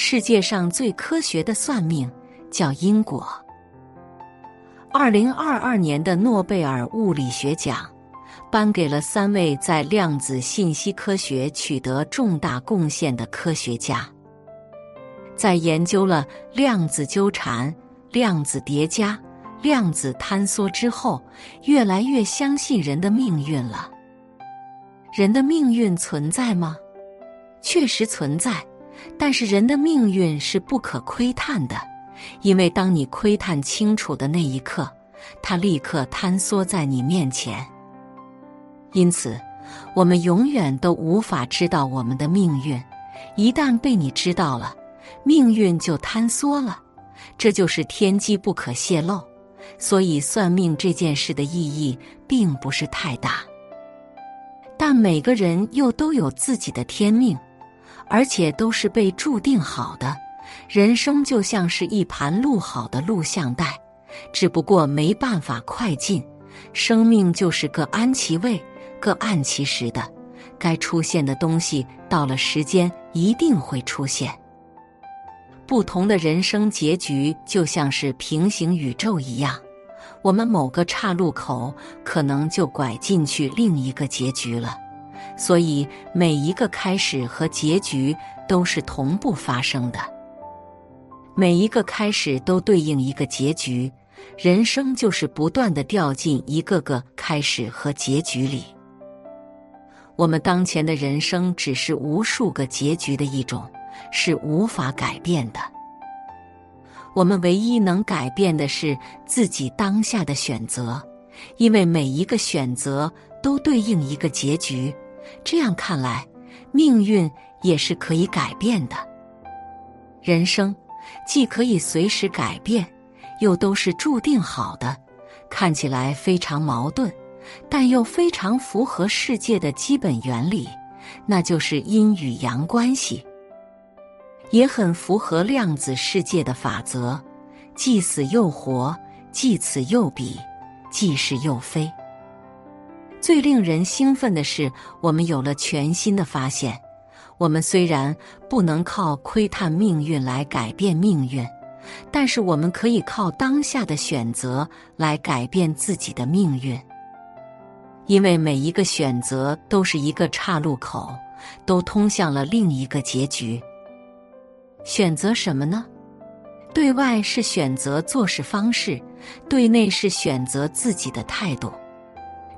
世界上最科学的算命叫因果。二零二二年的诺贝尔物理学奖颁给了三位在量子信息科学取得重大贡献的科学家。在研究了量子纠缠、量子叠加、量子坍缩之后，越来越相信人的命运了。人的命运存在吗？确实存在，但是人的命运是不可窥探的。因为当你窥探清楚的那一刻，它立刻坍缩在你面前。因此，我们永远都无法知道我们的命运。一旦被你知道了，命运就坍缩了。这就是天机不可泄露。所以，算命这件事的意义并不是太大。但每个人又都有自己的天命，而且都是被注定好的。人生就像是一盘录好的录像带，只不过没办法快进。生命就是各安其位、各按其时的，该出现的东西到了时间一定会出现。不同的人生结局就像是平行宇宙一样，我们某个岔路口可能就拐进去另一个结局了。所以每一个开始和结局都是同步发生的。每一个开始都对应一个结局，人生就是不断的掉进一个个开始和结局里。我们当前的人生只是无数个结局的一种，是无法改变的。我们唯一能改变的是自己当下的选择，因为每一个选择都对应一个结局。这样看来，命运也是可以改变的。人生。既可以随时改变，又都是注定好的，看起来非常矛盾，但又非常符合世界的基本原理，那就是阴与阳关系，也很符合量子世界的法则：既死又活，既此又彼，既是又非。最令人兴奋的是，我们有了全新的发现。我们虽然不能靠窥探命运来改变命运，但是我们可以靠当下的选择来改变自己的命运。因为每一个选择都是一个岔路口，都通向了另一个结局。选择什么呢？对外是选择做事方式，对内是选择自己的态度。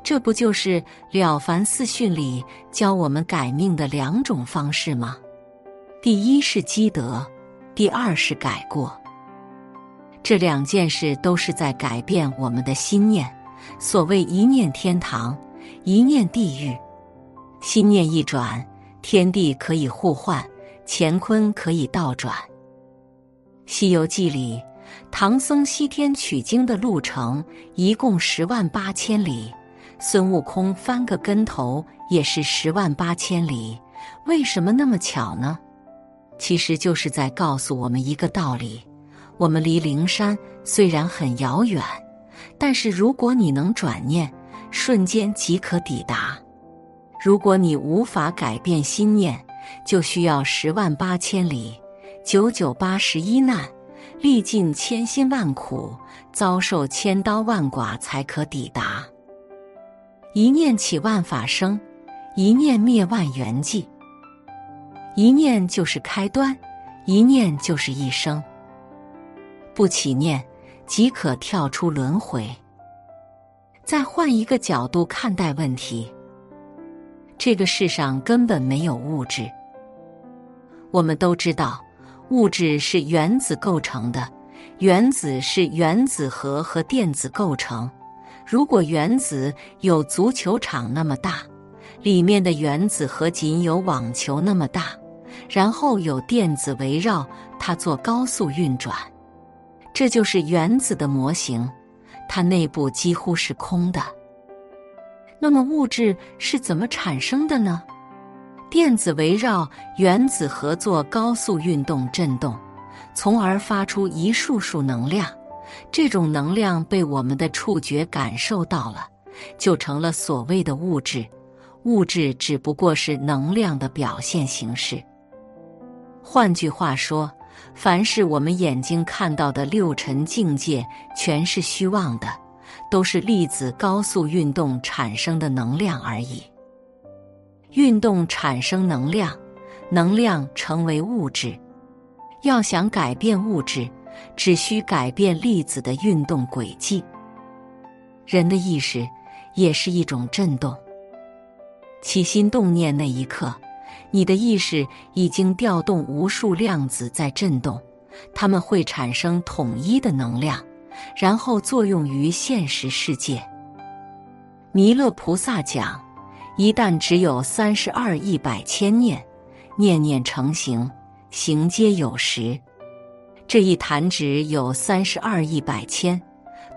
这不就是《了凡四训》里教我们改命的两种方式吗？第一是积德，第二是改过。这两件事都是在改变我们的心念。所谓一念天堂，一念地狱。心念一转，天地可以互换，乾坤可以倒转。《西游记》里，唐僧西天取经的路程一共十万八千里。孙悟空翻个跟头也是十万八千里，为什么那么巧呢？其实就是在告诉我们一个道理：我们离灵山虽然很遥远，但是如果你能转念，瞬间即可抵达。如果你无法改变心念，就需要十万八千里，九九八十一难，历尽千辛万苦，遭受千刀万剐，才可抵达。一念起，万法生；一念灭，万缘寂。一念就是开端，一念就是一生。不起念，即可跳出轮回。再换一个角度看待问题，这个世上根本没有物质。我们都知道，物质是原子构成的，原子是原子核和电子构成。如果原子有足球场那么大，里面的原子核仅有网球那么大，然后有电子围绕它做高速运转，这就是原子的模型。它内部几乎是空的。那么物质是怎么产生的呢？电子围绕原子核做高速运动振动，从而发出一束束能量。这种能量被我们的触觉感受到了，就成了所谓的物质。物质只不过是能量的表现形式。换句话说，凡是我们眼睛看到的六尘境界，全是虚妄的，都是粒子高速运动产生的能量而已。运动产生能量，能量成为物质。要想改变物质，只需改变粒子的运动轨迹。人的意识也是一种震动。起心动念那一刻，你的意识已经调动无数量子在震动，它们会产生统一的能量，然后作用于现实世界。弥勒菩萨讲：一旦只有三十二亿百千念，念念成形，形皆有时。这一弹指有三十二亿百千，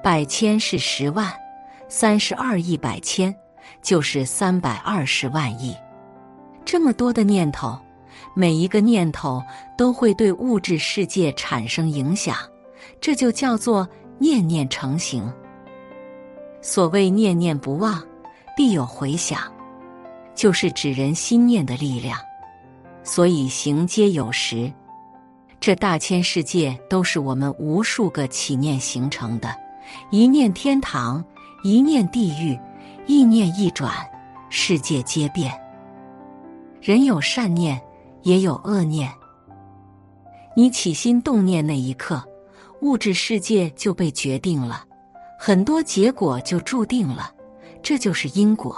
百千是十万，三十二亿百千。就是三百二十万亿，这么多的念头，每一个念头都会对物质世界产生影响，这就叫做念念成形。所谓念念不忘，必有回响，就是指人心念的力量。所以行皆有时，这大千世界都是我们无数个起念形成的，一念天堂，一念地狱。意念一转，世界皆变。人有善念，也有恶念。你起心动念那一刻，物质世界就被决定了，很多结果就注定了。这就是因果。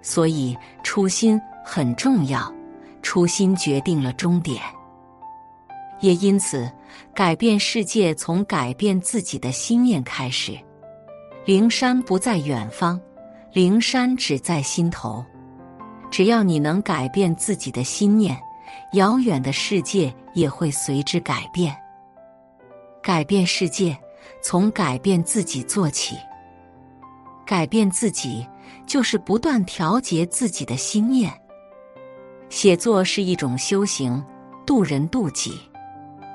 所以初心很重要，初心决定了终点。也因此，改变世界从改变自己的心念开始。灵山不在远方。灵山只在心头，只要你能改变自己的心念，遥远的世界也会随之改变。改变世界，从改变自己做起。改变自己，就是不断调节自己的心念。写作是一种修行，渡人渡己。